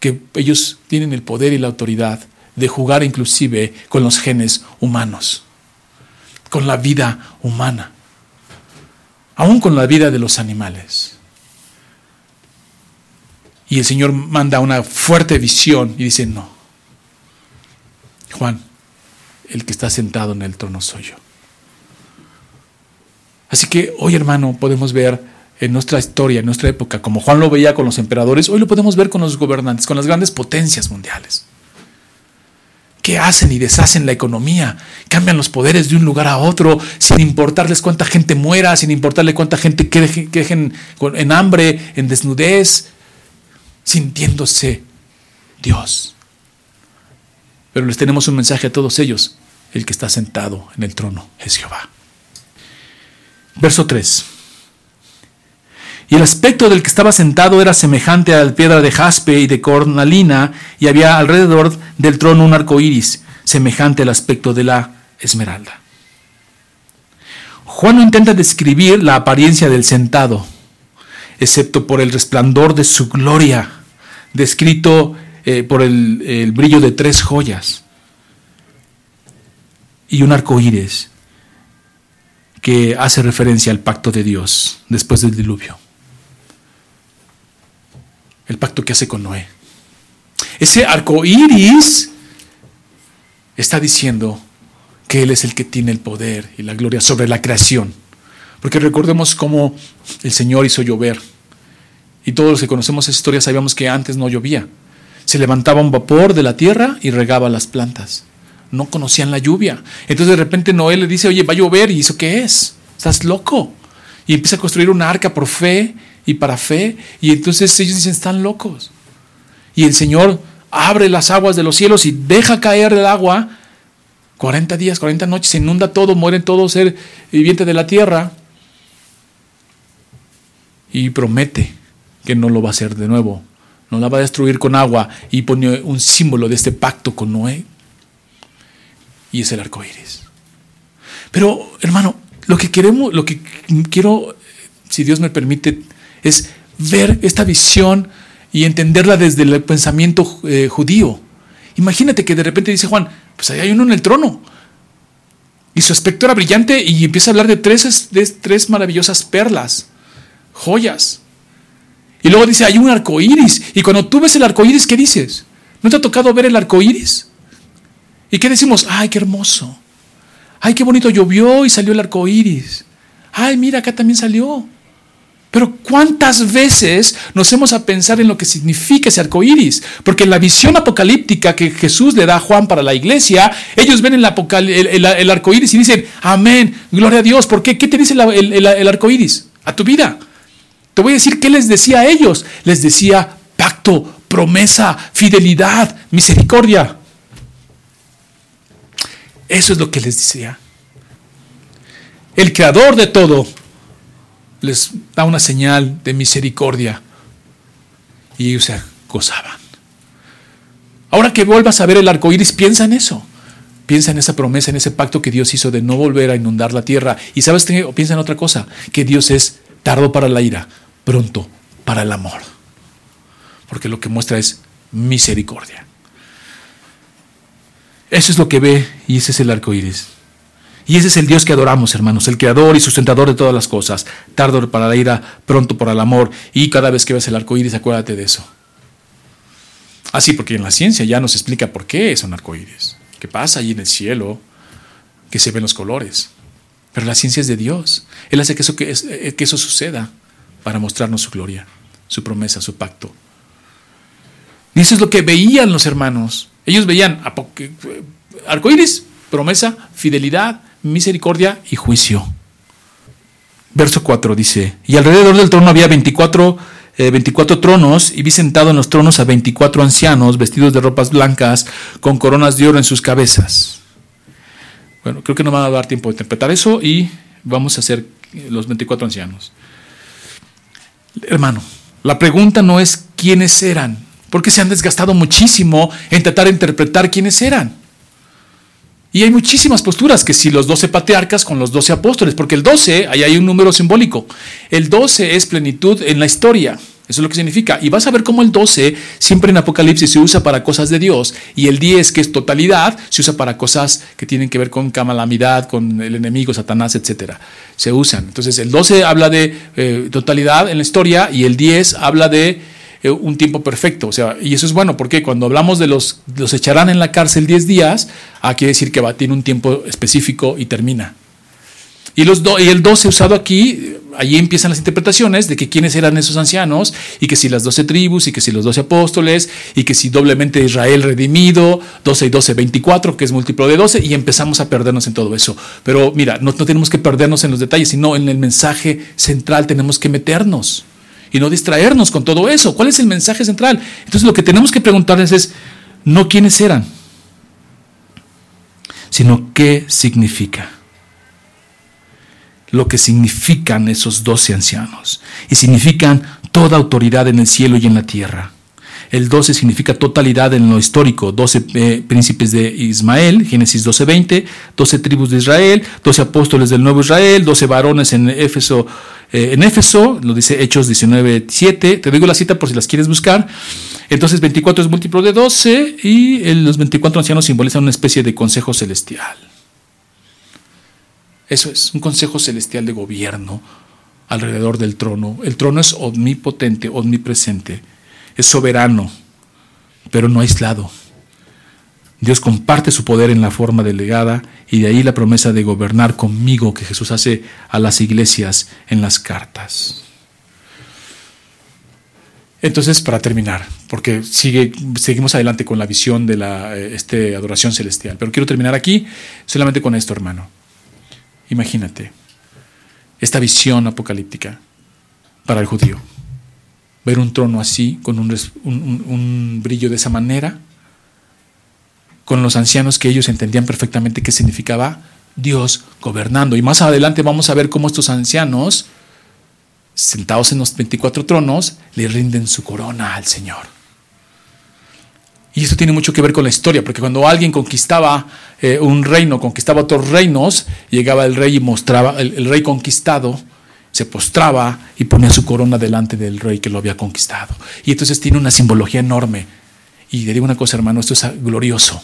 que ellos tienen el poder y la autoridad de jugar inclusive con los genes humanos, con la vida humana, aún con la vida de los animales. Y el Señor manda una fuerte visión y dice, no, Juan, el que está sentado en el trono soy yo. Así que hoy, hermano, podemos ver en nuestra historia, en nuestra época, como Juan lo veía con los emperadores, hoy lo podemos ver con los gobernantes, con las grandes potencias mundiales que hacen y deshacen la economía, cambian los poderes de un lugar a otro, sin importarles cuánta gente muera, sin importarle cuánta gente queje, en hambre, en desnudez, sintiéndose Dios. Pero les tenemos un mensaje a todos ellos. El que está sentado en el trono es Jehová. Verso 3. Y el aspecto del que estaba sentado era semejante a la piedra de jaspe y de cornalina, y había alrededor del trono un arco iris, semejante al aspecto de la esmeralda. Juan no intenta describir la apariencia del sentado, excepto por el resplandor de su gloria, descrito eh, por el, el, brillo de tres joyas y un arco iris que hace referencia al pacto de Dios después del diluvio el pacto que hace con Noé. Ese arco iris está diciendo que Él es el que tiene el poder y la gloria sobre la creación. Porque recordemos cómo el Señor hizo llover. Y todos los que conocemos esa historia sabíamos que antes no llovía. Se levantaba un vapor de la tierra y regaba las plantas. No conocían la lluvia. Entonces de repente Noé le dice, oye, va a llover. ¿Y eso qué es? Estás loco. Y empieza a construir una arca por fe y para fe. Y entonces ellos dicen, están locos. Y el Señor abre las aguas de los cielos y deja caer el agua. 40 días, 40 noches, se inunda todo, mueren todos ser viviente de la tierra. Y promete que no lo va a hacer de nuevo. No la va a destruir con agua. Y pone un símbolo de este pacto con Noé. Y es el arco iris. Pero, hermano, lo que queremos, lo que quiero, si Dios me permite, es ver esta visión y entenderla desde el pensamiento eh, judío. Imagínate que de repente dice Juan, pues ahí hay uno en el trono. Y su aspecto era brillante y empieza a hablar de tres, de tres maravillosas perlas, joyas. Y luego dice, hay un arco iris. Y cuando tú ves el arco iris, ¿qué dices? ¿No te ha tocado ver el arco iris? ¿Y qué decimos? ¡Ay, qué hermoso! ¡Ay, qué bonito llovió y salió el arco iris! ¡Ay, mira, acá también salió! Pero ¿cuántas veces nos hemos a pensar en lo que significa ese arco iris? Porque la visión apocalíptica que Jesús le da a Juan para la iglesia, ellos ven el, el, arco iris y dicen, Amén, gloria a Dios. ¿Por qué? ¿Qué te dice el, el arco iris? A tu vida. Te voy a decir qué les decía a ellos. Les decía pacto, promesa, fidelidad, misericordia. Eso es lo que les decía. El creador de todo les da una señal de misericordia. Y ellos se gozaban. Ahora que vuelvas a ver el arco iris, piensa en eso. Piensa en esa promesa, en ese pacto que Dios hizo de no volver a inundar la tierra. Y sabes que piensa en otra cosa, que Dios es tardo para la ira, pronto para el amor. Porque lo que muestra es misericordia. Eso es lo que ve y ese es el arco iris. Y ese es el Dios que adoramos, hermanos, el creador y sustentador de todas las cosas, tardo para la ira, pronto para el amor, y cada vez que ves el arco iris, acuérdate de eso. Así, porque en la ciencia ya nos explica por qué es un arco iris, qué pasa allí en el cielo, que se ven los colores. Pero la ciencia es de Dios. Él hace que eso, que, eh, que eso suceda para mostrarnos su gloria, su promesa, su pacto. Y eso es lo que veían los hermanos. Ellos veían eh, arcoíris, promesa, fidelidad, misericordia y juicio. Verso 4 dice, y alrededor del trono había 24, 24 eh, tronos, y vi sentado en los tronos a 24 ancianos vestidos de ropas blancas, con coronas de oro en sus cabezas. Bueno, creo que no va a dar tiempo de interpretar eso y vamos a hacer los 24 ancianos. Hermano, la pregunta no es quiénes eran, porque se han desgastado muchísimo en tratar de interpretar quiénes eran. Y hay muchísimas posturas, que si los doce patriarcas con los doce apóstoles, porque el doce, ahí hay un número simbólico. El doce es plenitud en la historia. Eso es lo que significa. Y vas a ver cómo el 12 siempre en Apocalipsis se usa para cosas de Dios y el 10, que es totalidad, se usa para cosas que tienen que ver con calamidad, con el enemigo, Satanás, etc. Se usan. Entonces el 12 habla de eh, totalidad en la historia y el 10 habla de un tiempo perfecto. O sea, y eso es bueno porque cuando hablamos de los, los echarán en la cárcel 10 días, ah, quiere decir que va, tiene un tiempo específico y termina. Y, los y el 12 usado aquí, allí empiezan las interpretaciones de que quiénes eran esos ancianos y que si las 12 tribus y que si los 12 apóstoles y que si doblemente Israel redimido, 12 y 12, 24, que es múltiplo de 12 y empezamos a perdernos en todo eso. Pero mira, no, no tenemos que perdernos en los detalles, sino en el mensaje central tenemos que meternos y no distraernos con todo eso. ¿Cuál es el mensaje central? Entonces lo que tenemos que preguntarles es no quiénes eran, sino qué significa. lo que significan esos doce ancianos. Y significan toda autoridad en el cielo y en la tierra. El 12 significa totalidad en lo histórico. 12 eh, príncipes de Ismael, Génesis 12:20, 12 tribus de Israel, 12 apóstoles del nuevo Israel, 12 varones en Éfeso, eh, en Éfeso, lo dice Hechos 19:7. Te digo la cita por si las quieres buscar. Entonces 24 es múltiplo de 12 y los 24 ancianos simbolizan una especie de consejo celestial. Eso es, un consejo celestial de gobierno alrededor del trono. El trono es omnipotente, omnipresente es soberano, pero no aislado. Dios comparte su poder en la forma delegada y de ahí la promesa de gobernar conmigo que Jesús hace a las iglesias en las cartas. Entonces, para terminar, porque sigue, seguimos adelante con la visión de la este, adoración celestial, pero quiero terminar aquí solamente con esto, hermano. Imagínate esta visión apocalíptica para el judío ver un trono así, con un, brillo de esa manera, con los ancianos que ellos entendían perfectamente qué significaba Dios gobernando. Y más adelante vamos a ver cómo estos ancianos, sentados en los 24 tronos, le rinden su corona al Señor. Y esto tiene mucho que ver con la historia, porque cuando alguien conquistaba eh, un reino, conquistaba otros reinos, llegaba el rey y mostraba, el rey conquistado se postraba y ponía su corona delante del rey que lo había conquistado. Y entonces tiene una simbología enorme. Y le digo una cosa, hermano, esto es glorioso.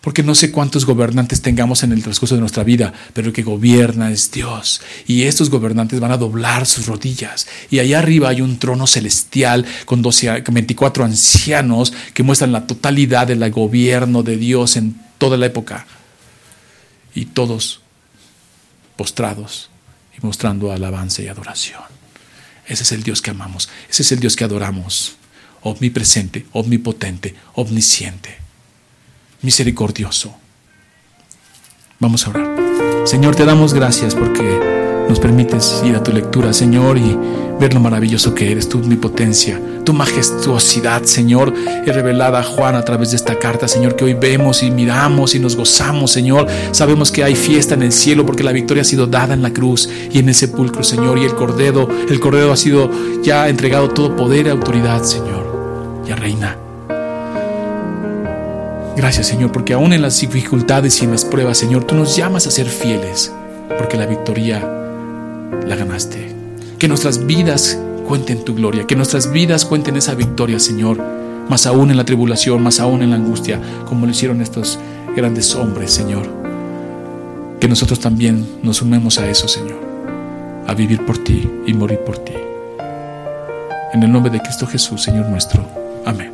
Porque no sé cuántos gobernantes tengamos en el transcurso de nuestra vida, pero el que gobierna es Dios. Y estos gobernantes van a doblar sus rodillas. Y allá arriba hay un trono celestial con 12, 24 ancianos que muestran la totalidad del gobierno de Dios en toda la época. Y todos postrados y mostrando alabanza y adoración. Ese es el Dios que amamos, ese es el Dios que adoramos, omnipresente, omnipotente, omnisciente, misericordioso. Vamos a orar. Señor, te damos gracias porque nos permites ir a tu lectura, Señor, y ver lo maravilloso que eres, tu omnipotencia, tu majestuosidad, Señor, es revelada a Juan a través de esta carta, Señor, que hoy vemos y miramos y nos gozamos, Señor. Sabemos que hay fiesta en el cielo porque la victoria ha sido dada en la cruz y en el sepulcro, Señor, y el cordero, el cordero ha sido ya entregado todo poder y autoridad, Señor, ya reina. Gracias, Señor, porque aún en las dificultades y en las pruebas, Señor, tú nos llamas a ser fieles, porque la victoria la ganaste. Que nuestras vidas cuenten tu gloria, que nuestras vidas cuenten esa victoria, Señor, más aún en la tribulación, más aún en la angustia, como lo hicieron estos grandes hombres, Señor. Que nosotros también nos sumemos a eso, Señor, a vivir por ti y morir por ti. En el nombre de Cristo Jesús, Señor nuestro. Amén.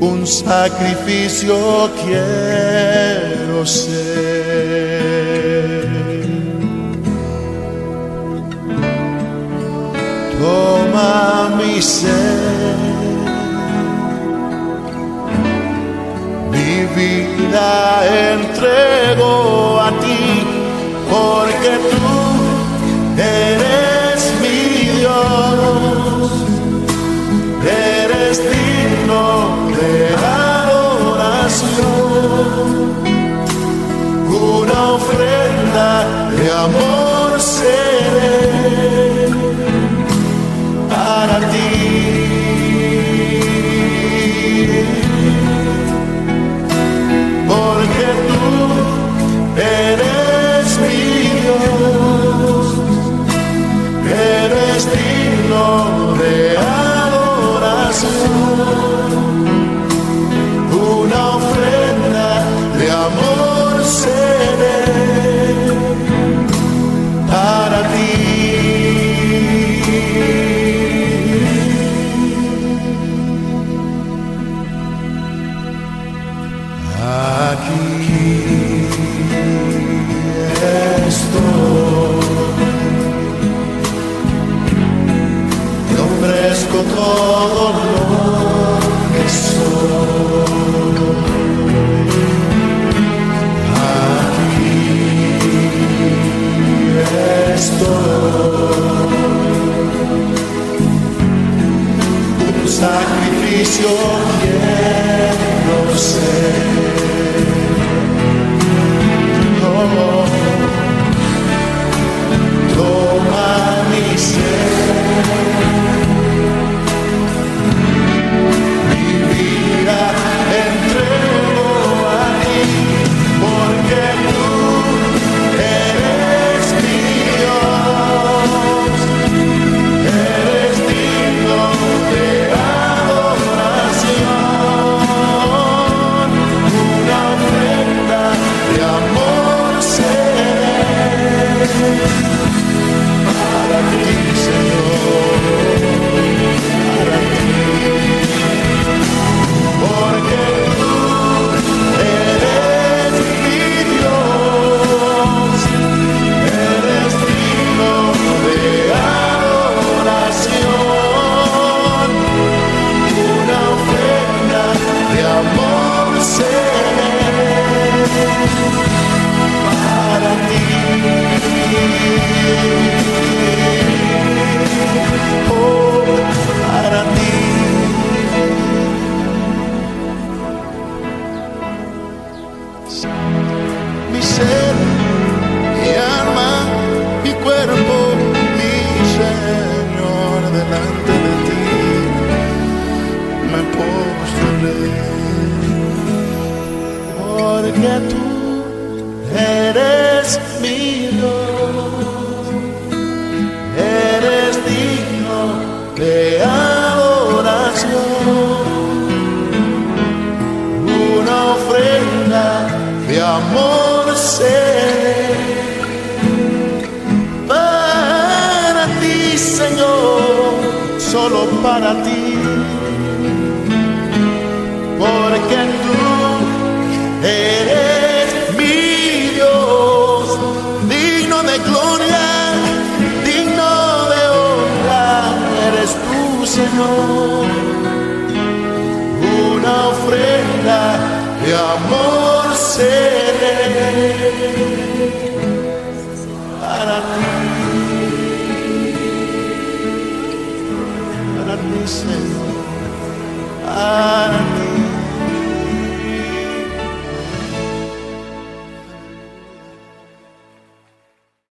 Un sacrificio quiero ser. Toma mi ser vida entrego a ti, porque tú eres mi Dios, eres digno una ofrenda de amor seré para ti. de adoración.